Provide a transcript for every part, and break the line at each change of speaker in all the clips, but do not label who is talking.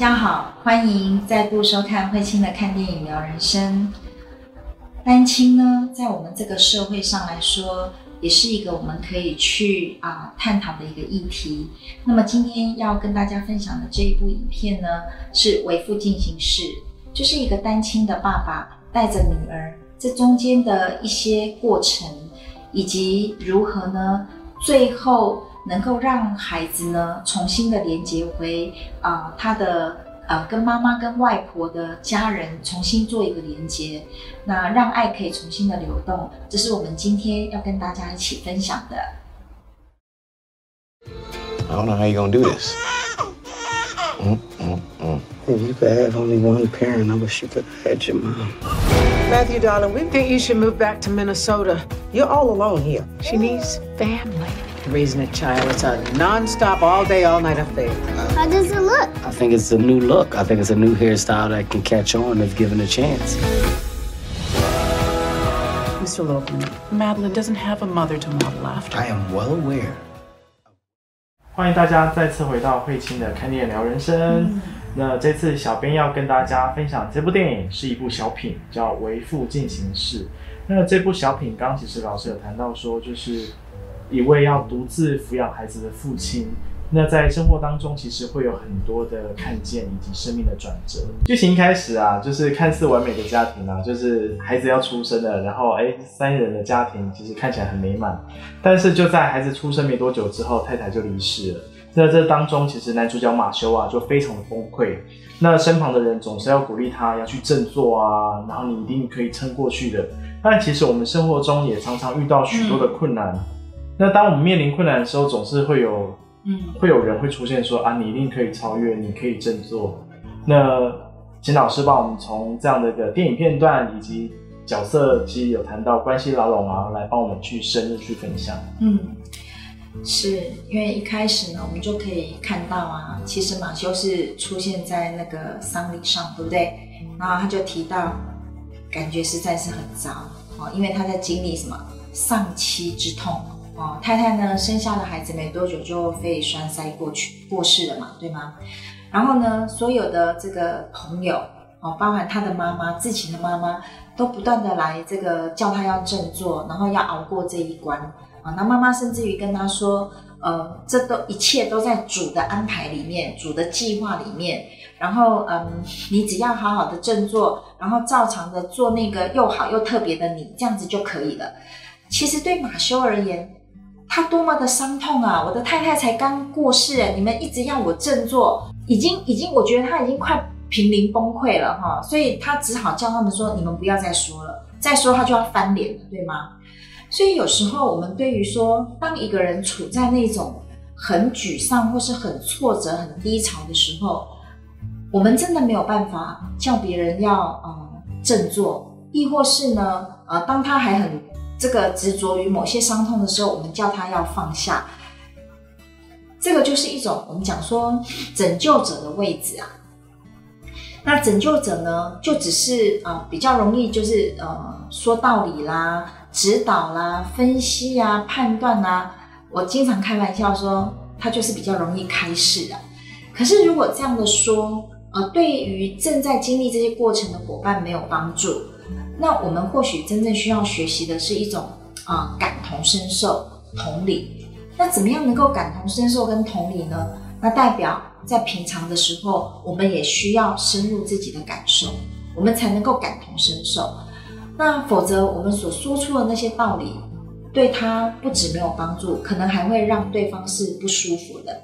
大家好，欢迎再度收看慧清的看电影聊人生。单亲呢，在我们这个社会上来说，也是一个我们可以去啊探讨的一个议题。那么今天要跟大家分享的这一部影片呢，是《为父进行式》，就是一个单亲的爸爸带着女儿，这中间的一些过程，以及如何呢，最后能够让孩子呢重新的连接回啊他的。呃，跟妈妈、跟外婆的家人重新做一个连接，那让爱可以重新的流动，这是我们今天要跟大家一起分享的。
I don't know how you're gonna do this. Mm, mm, mm.
If you could have only one parent, I wish you could have had your mom.
Matthew, darling, we think you should move back to Minnesota. You're all alone here. She needs family. Raising a child, it's a non-stop, all day, all night affair.
How does it look?
I think it's a new look. I think it's a new hairstyle that can catch on if given a chance.
Mr. Logan, Madeline doesn't have a mother to model after.
I am well aware.
欢迎大家再次回到慧清的看电影聊人生。那这次小编要跟大家分享这部电影是一部小品，叫《为父进行式》。那这部小品，刚刚其实老师有谈到说，就是一位要独自抚养孩子的父亲。那在生活当中，其实会有很多的看见以及生命的转折。剧情一开始啊，就是看似完美的家庭啊，就是孩子要出生了，然后哎，三人的家庭其实看起来很美满。但是就在孩子出生没多久之后，太太就离世了。那这当中，其实男主角马修啊，就非常的崩溃。那身旁的人总是要鼓励他要去振作啊，然后你一定可以撑过去的。但其实我们生活中也常常遇到许多的困难。那当我们面临困难的时候，总是会有。嗯，会有人会出现说啊，你一定可以超越，你可以振作。那请老师帮我们从这样的一个电影片段以及角色，其实有谈到关系牢笼啊，来帮我们去深入去分享。
嗯，是因为一开始呢，我们就可以看到啊，其实马修是出现在那个丧礼上，对不对？然后他就提到，感觉实在是很糟哦，因为他在经历什么丧妻之痛。哦，太太呢生下了孩子没多久就肺栓塞过去过世了嘛，对吗？然后呢，所有的这个朋友哦，包含他的妈妈、自己的妈妈，都不断的来这个叫他要振作，然后要熬过这一关啊。那妈妈甚至于跟他说，呃，这都一切都在主的安排里面，主的计划里面。然后嗯，你只要好好的振作，然后照常的做那个又好又特别的你，这样子就可以了。其实对马修而言，他多么的伤痛啊！我的太太才刚过世，你们一直要我振作，已经已经，我觉得他已经快濒临崩溃了哈，所以他只好叫他们说：你们不要再说了，再说他就要翻脸了，对吗？所以有时候我们对于说，当一个人处在那种很沮丧或是很挫折、很低潮的时候，我们真的没有办法叫别人要呃振作，亦或是呢呃，当他还很。这个执着于某些伤痛的时候，我们叫他要放下，这个就是一种我们讲说拯救者的位置啊。那拯救者呢，就只是啊比较容易就是呃说道理啦、指导啦、分析啊、判断啊。我经常开玩笑说，他就是比较容易开示啊。可是如果这样的说，呃，对于正在经历这些过程的伙伴没有帮助。那我们或许真正需要学习的是一种啊感同身受、同理。那怎么样能够感同身受跟同理呢？那代表在平常的时候，我们也需要深入自己的感受，我们才能够感同身受。那否则我们所说出的那些道理，对他不止没有帮助，可能还会让对方是不舒服的。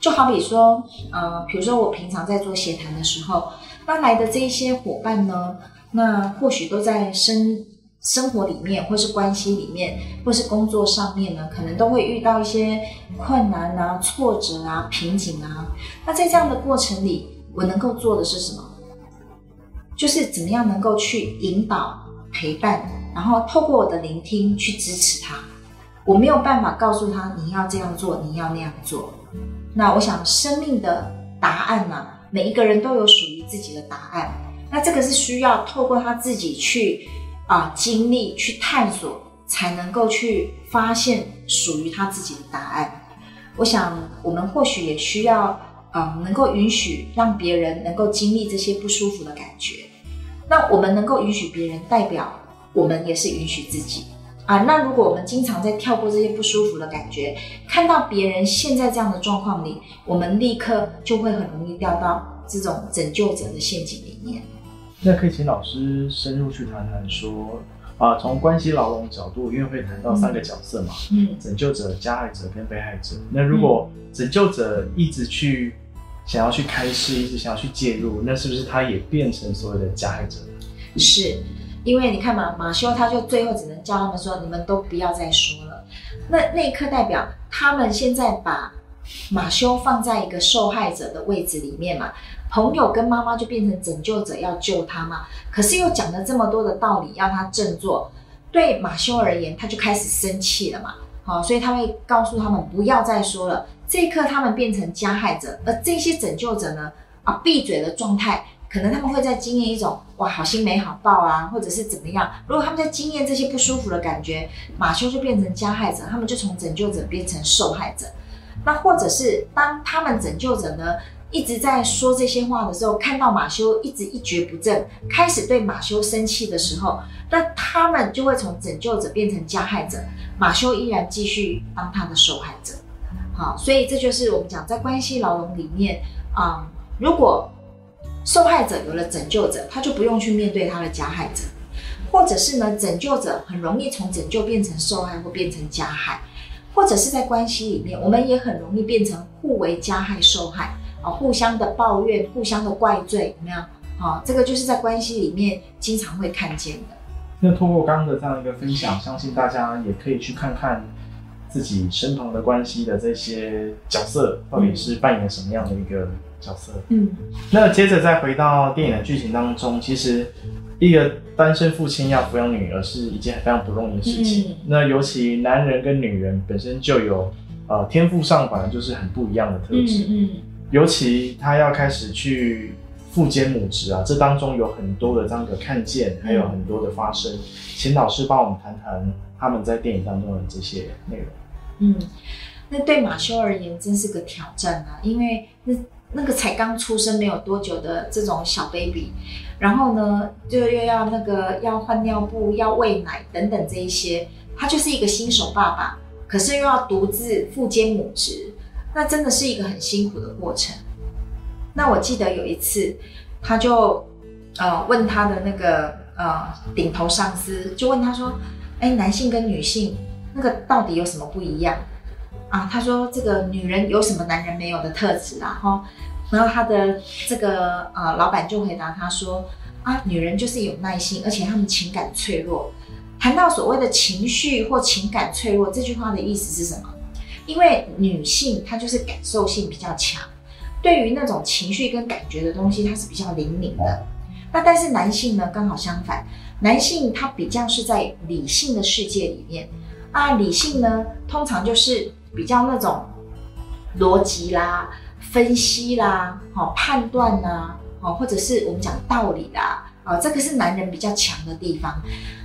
就好比说，呃，比如说我平常在做协谈的时候，那来的这一些伙伴呢？那或许都在生生活里面，或是关系里面，或是工作上面呢，可能都会遇到一些困难啊、挫折啊、瓶颈啊。那在这样的过程里，我能够做的是什么？就是怎么样能够去引导、陪伴，然后透过我的聆听去支持他。我没有办法告诉他你要这样做，你要那样做。那我想，生命的答案呢，每一个人都有属于自己的答案。那这个是需要透过他自己去啊经历、去探索，才能够去发现属于他自己的答案。我想，我们或许也需要啊，能够允许让别人能够经历这些不舒服的感觉。那我们能够允许别人，代表我们也是允许自己啊。那如果我们经常在跳过这些不舒服的感觉，看到别人陷在这样的状况里，我们立刻就会很容易掉到这种拯救者的陷阱里面。
那可以请老师深入去谈谈说，啊，从关系牢笼角度，因为会谈到三个角色嘛，
嗯
拯救者、加害者跟被害者。那如果拯救者一直去想要去开示，一直想要去介入，那是不是他也变成所谓的加害者？
是因为你看嘛，马修他就最后只能叫他们说，你们都不要再说了。那那一刻代表他们现在把马修放在一个受害者的位置里面嘛，朋友跟妈妈就变成拯救者要救他嘛，可是又讲了这么多的道理要他振作，对马修而言他就开始生气了嘛，好，所以他会告诉他们不要再说了。这一刻他们变成加害者，而这些拯救者呢，啊闭嘴的状态。可能他们会在经验一种哇好心没好报啊，或者是怎么样。如果他们在经验这些不舒服的感觉，马修就变成加害者，他们就从拯救者变成受害者。那或者是当他们拯救者呢一直在说这些话的时候，看到马修一直一蹶不振，开始对马修生气的时候，那他们就会从拯救者变成加害者，马修依然继续当他的受害者。好，所以这就是我们讲在关系牢笼里面啊、如果受害者有了拯救者，他就不用去面对他的加害者，或者是呢，拯救者很容易从拯救变成受害或变成加害，或者是在关系里面，我们也很容易变成互为加害受害啊，互相的抱怨，互相的怪罪，有没有？好，这个就是在关系里面经常会看见的。
那通过刚刚的这样一个分享，相信大家也可以去看看自己身旁的关系的这些角色，到底是扮演什么样的一个角色。
嗯，
那接着再回到电影的剧情当中，其实一个单身父亲要抚养女儿是一件非常不容易的事情。
嗯
那尤其男人跟女人本身就有呃天赋上本来就是很不一样的特质，
嗯
尤其他要开始去父兼母职啊，这当中有很多的这样的看见，还有很多的发生。请老师帮我们谈谈他们在电影当中的这些内容。
嗯，那对马修而言真是个挑战啊，因为那那个才刚出生没有多久的这种小 baby，然后呢，就又要那个要换尿布、要喂奶等等这一些，他就是一个新手爸爸，可是又要独自父兼母职，那真的是一个很辛苦的过程。那我记得有一次，他就呃问他的那个呃顶头上司，就问他说：“哎，男性跟女性那个到底有什么不一样？”啊，他说这个女人有什么男人没有的特质啊？哈，然后他的这个呃老板就回答他说：“啊，女人就是有耐心，而且她们情感脆弱。”谈到所谓的情绪或情感脆弱，这句话的意思是什么？因为女性她就是感受性比较强，对于那种情绪跟感觉的东西，她是比较灵敏的。那但是男性呢，刚好相反，男性他比较是在理性的世界里面啊，理性呢通常就是比较那种逻辑啦、分析啦、好、判断啦，好、或者是我们讲道理啦，啊，这个是男人比较强的地方。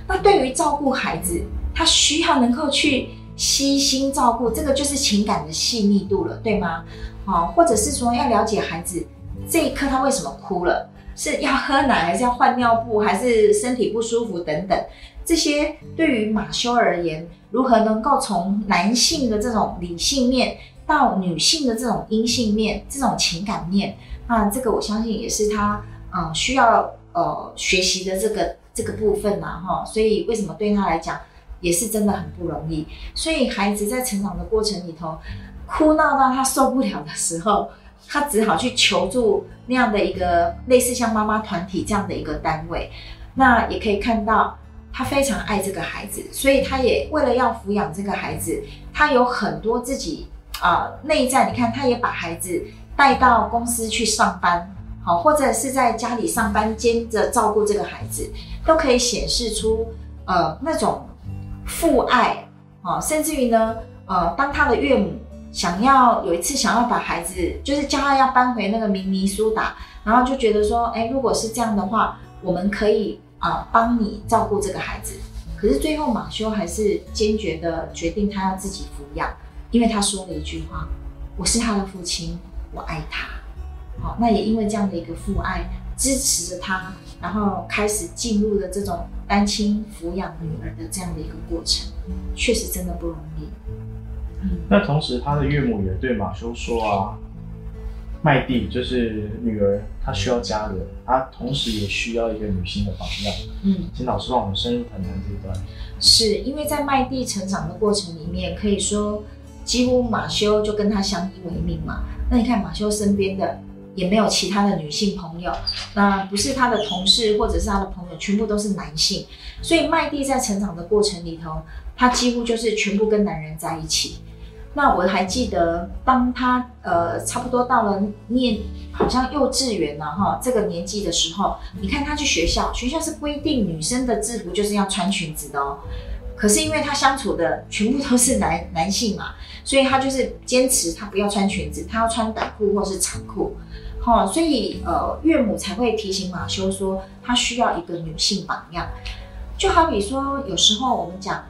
那对于照顾孩子，他需要能够去悉心照顾，这个就是情感的细腻度了，对吗？好、或者是说要了解孩子这一刻他为什么哭了，是要喝奶还是要换尿布，还是身体不舒服等等，这些对于马修而言，如何能够从男性的这种理性面到女性的这种阴性面、这种情感面，那这个我相信也是他嗯需要呃学习的这个这个部分嘛、哈。所以为什么对他来讲也是真的很不容易？所以孩子在成长的过程里头，哭闹到他受不了的时候，他只好去求助那样的一个类似像妈妈团体这样的一个单位。那也可以看到，他非常爱这个孩子，所以他也为了要抚养这个孩子，他有很多自己啊、内在。你看，他也把孩子带到公司去上班，好，或者是在家里上班兼着照顾这个孩子，都可以显示出呃那种父爱啊，甚至于呢，呃，当他的岳母想要有一次想要把孩子，就是叫他要搬回那个明尼苏达，然后就觉得说，哎，如果是这样的话，我们可以啊帮你照顾这个孩子。可是最后马修还是坚决的决定他要自己抚养，因为他说了一句话：“我是他的父亲，我爱他。好，那也因为这样的一个父爱支持着他，然后开始进入了这种单亲抚养女儿的这样的一个过程，确实真的不容易。
那同时，他的岳母也对马修说啊，麦蒂就是女儿，她需要家人，她同时也需要一个女性的榜样。
嗯，
请老师帮我们深入谈谈这一段。
是因为在麦蒂成长的过程里面，可以说几乎马修就跟他相依为命嘛。那你看马修身边的也没有其他的女性朋友，那不是他的同事或者是他的朋友，全部都是男性。所以麦蒂在成长的过程里头，他几乎就是全部跟男人在一起。那我还记得，当他呃差不多到了念好像幼稚园了哈这个年纪的时候，你看他去学校，学校是规定女生的制服就是要穿裙子的哦。可是因为他相处的全部都是男 男性嘛，所以他就是坚持他不要穿裙子，他要穿短裤或是长裤。好，所以呃岳母才会提醒马修说，他需要一个女性榜样。就好比说，有时候我们讲，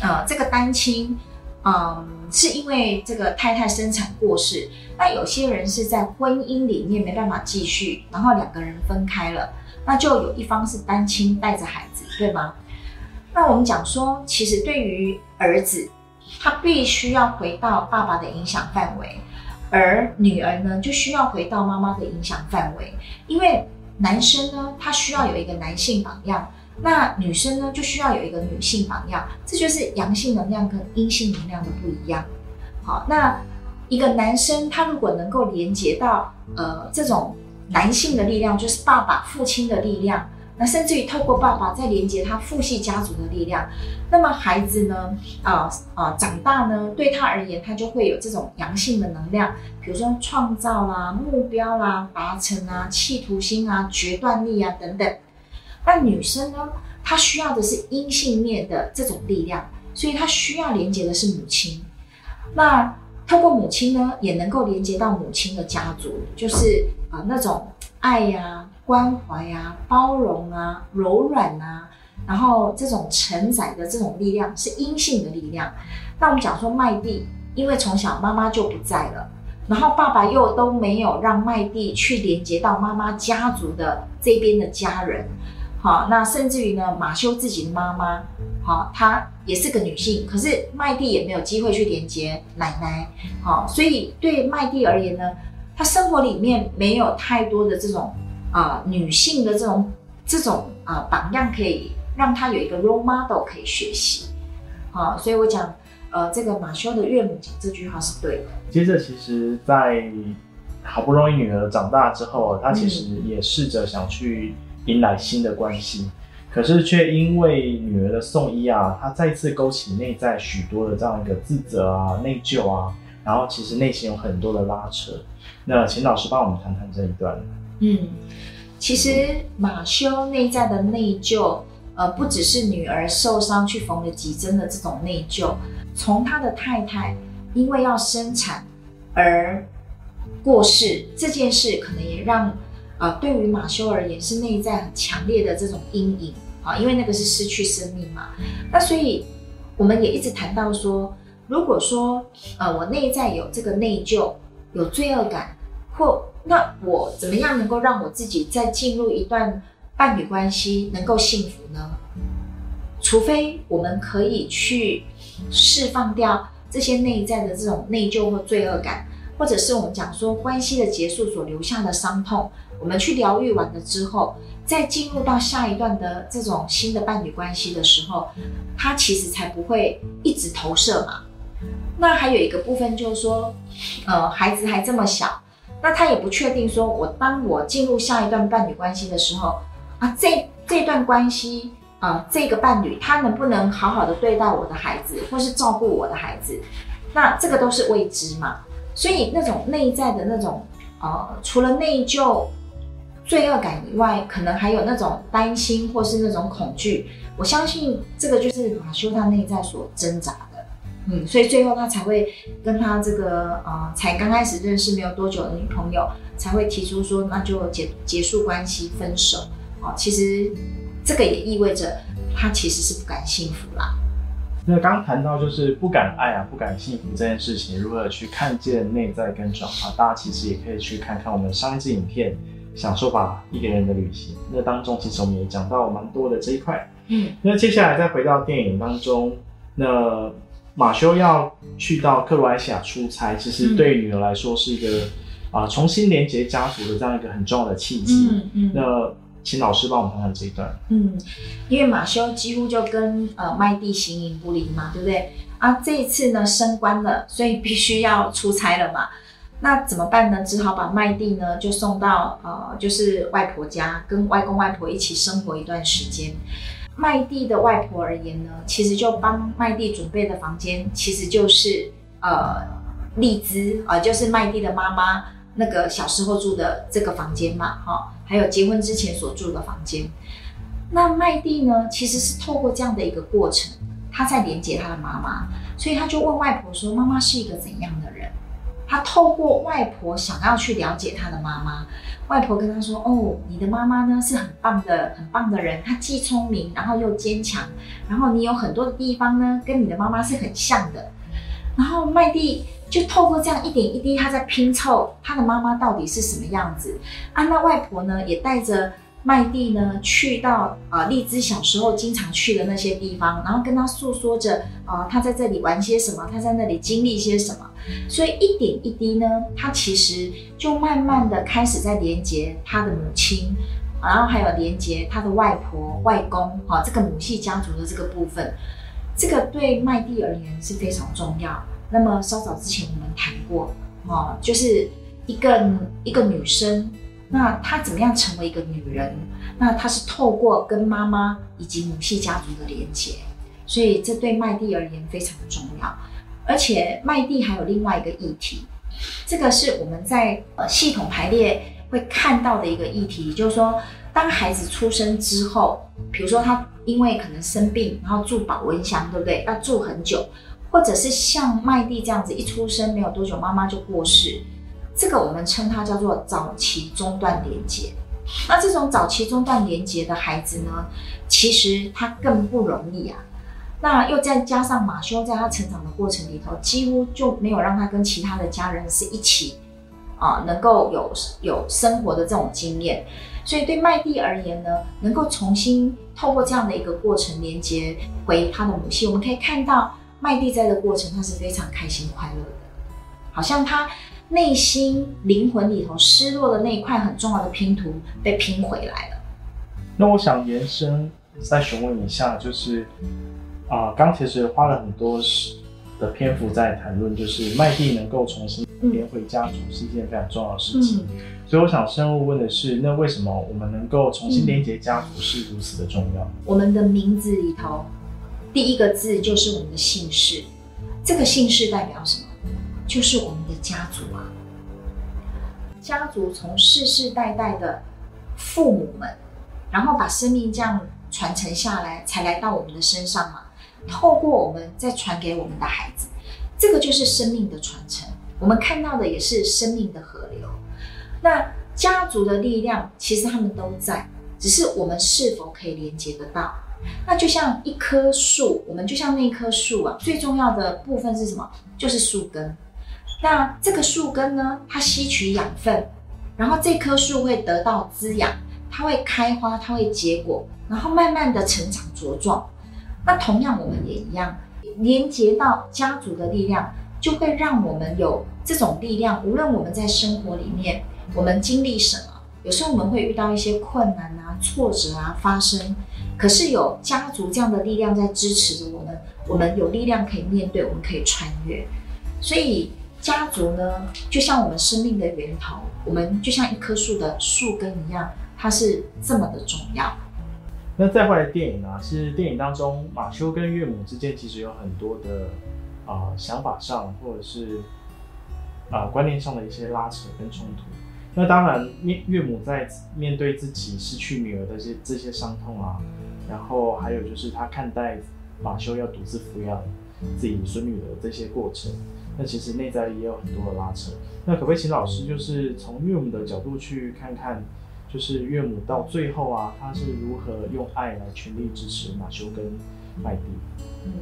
呃这个单亲。嗯，是因为这个太太生产过世，那有些人是在婚姻里面没办法继续，然后两个人分开了，那就有一方是单亲带着孩子，对吗？那我们讲说，其实对于儿子，他必须要回到爸爸的影响范围，而女儿呢，就需要回到妈妈的影响范围，因为男生呢，他需要有一个男性榜样。那女生呢，就需要有一个女性榜样，这就是阳性能量跟阴性能量的不一样。好，那一个男生他如果能够连接到呃这种男性的力量，就是爸爸、父亲的力量，那甚至于透过爸爸再连接他父系家族的力量，那么孩子呢，啊啊长大呢，对他而言，他就会有这种阳性的能量，比如说创造啦、目标啦、达成啊、企图心啊、决断力啊等等。那女生呢？她需要的是阴性面的这种力量，所以她需要连接的是母亲。那透过母亲呢，也能够连接到母亲的家族，就是啊那种爱呀、关怀呀、包容啊、柔软啊，然后这种承载的这种力量是阴性的力量。那我们讲说麦蒂，因为从小妈妈就不在了，然后爸爸又都没有让麦蒂去连接到妈妈家族的这边的家人。好，那甚至于呢，马修自己的妈妈，好，她也是个女性，可是麦蒂也没有机会去连接奶奶，好，所以对麦蒂而言呢，她生活里面没有太多的这种啊女性的这种这种啊榜样，可以让她有一个 role model 可以学习，好，所以我讲，呃，这个马修的岳母讲这句话是对的。
接着，其实，在好不容易女儿长大之后，她其实也试着想去。迎来新的关系，可是却因为女儿的送医啊，她再次勾起内在许多的这样一个自责啊、内疚啊，然后其实内心有很多的拉扯。那请老师帮我们谈谈这一段。
嗯，其实马修内在的内疚，呃，不只是女儿受伤去缝了几针的这种内疚，从他的太太因为要生产而过世这件事，可能也让。啊，对于马修而言是内在很强烈的这种阴影啊，因为那个是失去生命嘛。那所以我们也一直谈到说，如果说呃我内在有这个内疚、有罪恶感，或那我怎么样能够让我自己再进入一段伴侣关系能够幸福呢？除非我们可以去释放掉这些内在的这种内疚或罪恶感，或者是我们讲说关系的结束所留下的伤痛。我们去疗愈完了之后，再进入到下一段的这种新的伴侣关系的时候，他其实才不会一直投射嘛。那还有一个部分就是说，呃，孩子还这么小，那他也不确定说，我当我进入下一段伴侣关系的时候，啊，这这段关系啊，这个伴侣他能不能好好的对待我的孩子，或是照顾我的孩子？那这个都是未知嘛。所以那种内在的那种，呃，除了内疚。罪恶感以外，可能还有那种担心或是那种恐惧。我相信这个就是马修他内在所挣扎的，嗯，所以最后他才会跟他这个呃才刚开始认识没有多久的女朋友，才会提出说那就结结束关系分手。哦，其实这个也意味着他其实是不敢幸福啦。
那刚谈到就是不敢爱啊，不敢幸福这件事情，如何去看见内在跟转化？大家其实也可以去看看我们上一支影片《享受吧一个人的旅行》，那当中其实我们也讲到蛮多的这一块。
嗯，
那接下来再回到电影当中，那马修要去到克罗埃西亚出差，其实对于女儿来说是一个啊、重新连接家族的这样一个很重要的契机。
嗯嗯
那请老师帮我们看看这一段。
嗯，因为马修几乎就跟呃麦蒂形影不离嘛，对不对？啊，这一次呢升官了，所以必须要出差了嘛。那怎么办呢？只好把麦蒂呢就送到呃就是外婆家，跟外公外婆一起生活一段时间。麦蒂的外婆而言呢，其实就帮麦蒂准备的房间，其实就是呃丽兹啊、呃就是麦蒂的妈妈那个小时候住的这个房间嘛，哈、还有结婚之前所住的房间。那麦蒂呢，其实是透过这样的一个过程，他在连接他的妈妈，所以他就问外婆说：“妈妈是一个怎样的人？”他透过外婆想要去了解他的妈妈，外婆跟他说：“哦，你的妈妈呢是很棒的，很棒的人，她既聪明，然后又坚强，然后你有很多的地方呢跟你的妈妈是很像的。”然后麦蒂就透过这样一点一滴，他在拼凑他的妈妈到底是什么样子。啊，那外婆呢也带着麦蒂呢去到啊、荔枝小时候经常去的那些地方，然后跟他诉说着啊、他在这里玩些什么，他在那里经历些什么。所以一点一滴呢，他其实就慢慢的开始在连接他的母亲，然后还有连接他的外婆、外公啊、这个母系家族的这个部分。这个对麦蒂而言是非常重要。那么稍早之前我们谈过，哦，就是一个一个女生，那她怎么样成为一个女人？那她是透过跟妈妈以及母系家族的连接，所以这对麦蒂而言非常重要。而且麦蒂还有另外一个议题，这个是我们在呃系统排列会看到的一个议题，就是说，当孩子出生之后，比如说他因为可能生病，然后住保温箱，对不对？要住很久，或者是像麦蒂这样子，一出生没有多久妈妈就过世，这个我们称它叫做早期中断连接。那这种早期中断连接的孩子呢，其实他更不容易啊。那又再加上马修在他成长的过程里头，几乎就没有让他跟其他的家人是一起啊，能够有有生活的这种经验。所以对麦蒂而言呢，能够重新透过这样的一个过程连接回他的母系，我们可以看到麦蒂在这个过程他是非常开心快乐的，好像他内心灵魂里头失落的那一块很重要的拼图被拼回来了。
那我想延伸再询问一下，就是啊，刚、其实花了很多时的篇幅在谈论，就是麦蒂能够重新连回家族是一件非常重要的事情。所以我想深入问的是，那为什么我们能够重新连接家族是如此的重要？
我们的名字里头第一个字就是我们的姓氏，这个姓氏代表什么？就是我们的家族啊。家族从世世代代的父母们，然后把生命这样传承下来，才来到我们的身上嘛。透过我们再传给我们的孩子，这个就是生命的传承。我们看到的也是生命的河流。那家族的力量其实他们都在，只是我们是否可以连接得到？那就像一棵树，我们就像那一棵树啊，最重要的部分是什么？就是树根。那这个树根呢，它吸取养分，然后这棵树会得到滋养，它会开花，它会结果，然后慢慢的成长茁壮。那同样，我们也一样，连接到家族的力量，就会让我们有这种力量。无论我们在生活里面，我们经历什么，有时候我们会遇到一些困难啊、挫折啊发生，可是有家族这样的力量在支持着我们，我们有力量可以面对，我们可以穿越。所以家族呢，就像我们生命的源头，我们就像一棵树的树根一样，它是这么的重要。
那再回来电影啊，其实电影当中马修跟岳母之间其实有很多的啊、想法上或者是啊、观念上的一些拉扯跟冲突。那当然，面岳母在面对自己失去女儿的这些这些伤痛啊，然后还有就是他看待马修要独自抚养自己孙女的这些过程，那其实内在也有很多的拉扯。那可不可以请老师就是从岳母的角度去看看？就是岳母到最后啊，她是如何用爱来全力支持马修跟麦蒂？
嗯，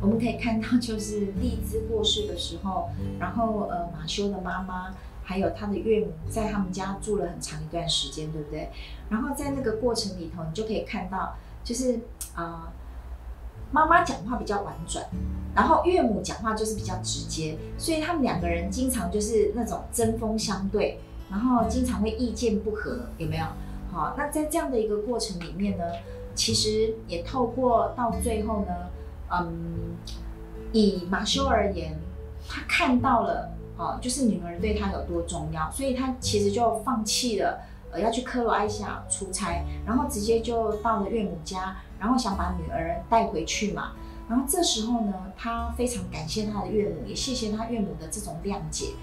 我们可以看到，就是荔枝过世的时候，然后呃马修的妈妈还有他的岳母在他们家住了很长一段时间，对不对？然后在那个过程里头，你就可以看到，就是啊、妈妈讲话比较婉转，然后岳母讲话就是比较直接，所以他们两个人经常就是那种针锋相对，然后经常会意见不合，有没有？好，那在这样的一个过程里面呢，其实也透过到最后呢，嗯，以马修而言，他看到了哦，就是女儿对他有多重要，所以他其实就放弃了呃要去克罗埃西亚出差，然后直接就到了岳母家，然后想把女儿带回去嘛。然后这时候呢，他非常感谢他的岳母，也谢谢他岳母的这种谅解。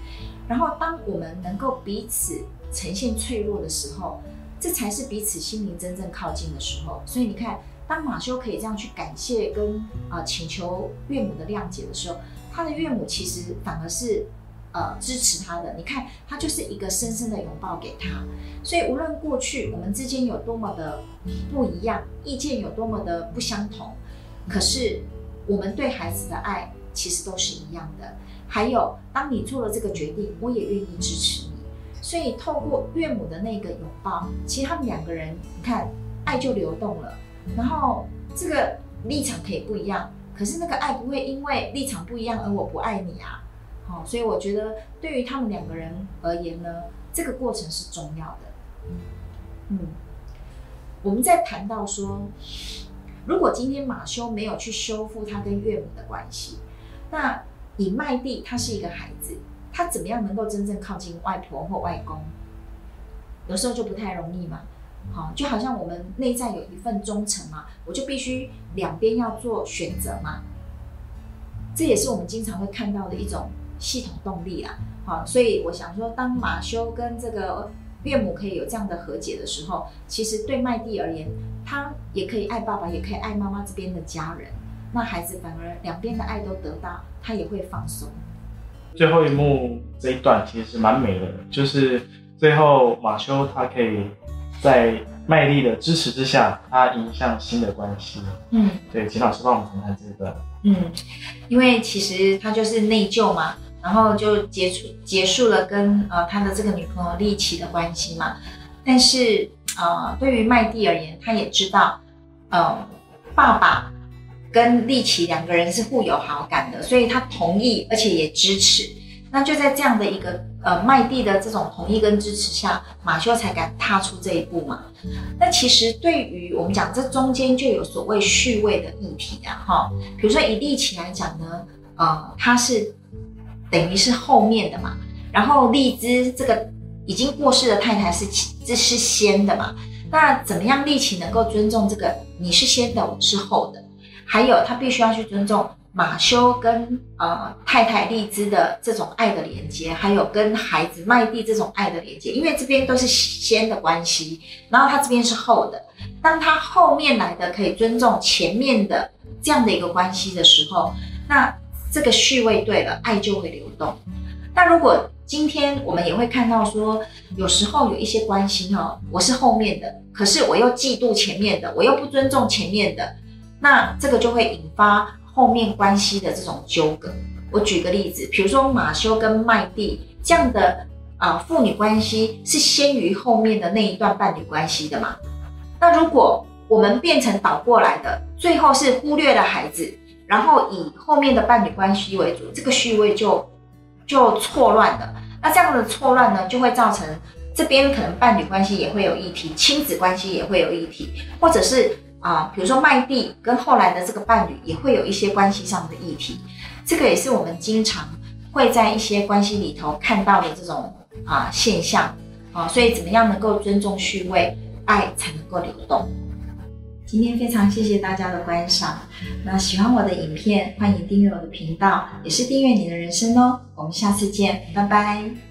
然后，当我们能够彼此呈现脆弱的时候，这才是彼此心灵真正靠近的时候。所以你看，当马修可以这样去感谢跟啊、请求岳母的谅解的时候，他的岳母其实反而是呃支持他的。你看，他就是一个深深的拥抱给他。所以无论过去我们之间有多么的不一样，意见有多么的不相同，可是我们对孩子的爱其实都是一样的。还有，当你做了这个决定，我也愿意支持你。所以透过岳母的那个拥抱，其实他们两个人，你看爱就流动了。然后这个立场可以不一样，可是那个爱不会因为立场不一样而我不爱你啊。好、所以我觉得对于他们两个人而言呢，这个过程是重要的。嗯，我们在谈到说，如果今天马修没有去修复他跟岳母的关系，那以麦蒂他是一个孩子，他怎么样能够真正靠近外婆或外公？有时候就不太容易嘛。好，就好像我们内在有一份忠诚嘛，我就必须两边要做选择嘛。这也是我们经常会看到的一种系统动力啦。好，所以我想说，当马修跟这个岳母可以有这样的和解的时候，其实对麦蒂而言，他也可以爱爸爸，也可以爱妈妈这边的家人。那孩子反而两边的爱都得到，他也会放松。
最后一幕这一段其实是蛮美的，就是最后马修他可以在麦莉的支持之下，他迎向新的关系。
嗯
对，请老师帮我们谈谈这一段。
嗯，因为其实他就是内疚嘛，然后就结束结束了跟呃他的这个女朋友丽奇的关系嘛。但是呃，对于麦蒂而言，他也知道，呃，爸爸跟丽奇两个人是互有好感的，所以他同意，而且也支持。那就在这样的一个呃麦蒂的这种同意跟支持下，马修才敢踏出这一步嘛。那其实对于我们讲，这中间就有所谓序位的议题啊，哈，比如说以丽奇来讲呢，呃，他是等于是后面的嘛，然后荔枝这个已经过世的太太是这是先的嘛，那怎么样利奇能够尊重这个你是先的，我是后的？还有他必须要去尊重马修跟呃太太荔枝的这种爱的连接，还有跟孩子麦蒂这种爱的连接，因为这边都是先的关系，然后他这边是后的。当他后面来的可以尊重前面的这样的一个关系的时候，那这个序位对了，爱就会流动。那如果今天我们也会看到说，有时候有一些关系哦，我是后面的，可是我又嫉妒前面的，我又不尊重前面的，那这个就会引发后面关系的这种纠葛。我举个例子，比如说马修跟麦蒂这样的啊、父女关系是先于后面的那一段伴侣关系的嘛？那如果我们变成倒过来的，最后是忽略了孩子，然后以后面的伴侣关系为主，这个序位就就错乱了。那这样的错乱呢，就会造成这边可能伴侣关系也会有议题，亲子关系也会有议题，或者是啊、比如说麦蒂跟后来的这个伴侣也会有一些关系上的议题。这个也是我们经常会在一些关系里头看到的这种啊、现象啊，所以怎么样能够尊重序位，爱才能够流动。今天非常谢谢大家的观赏，那喜欢我的影片，欢迎订阅我的频道，也是订阅你的人生哦。我们下次见，拜拜。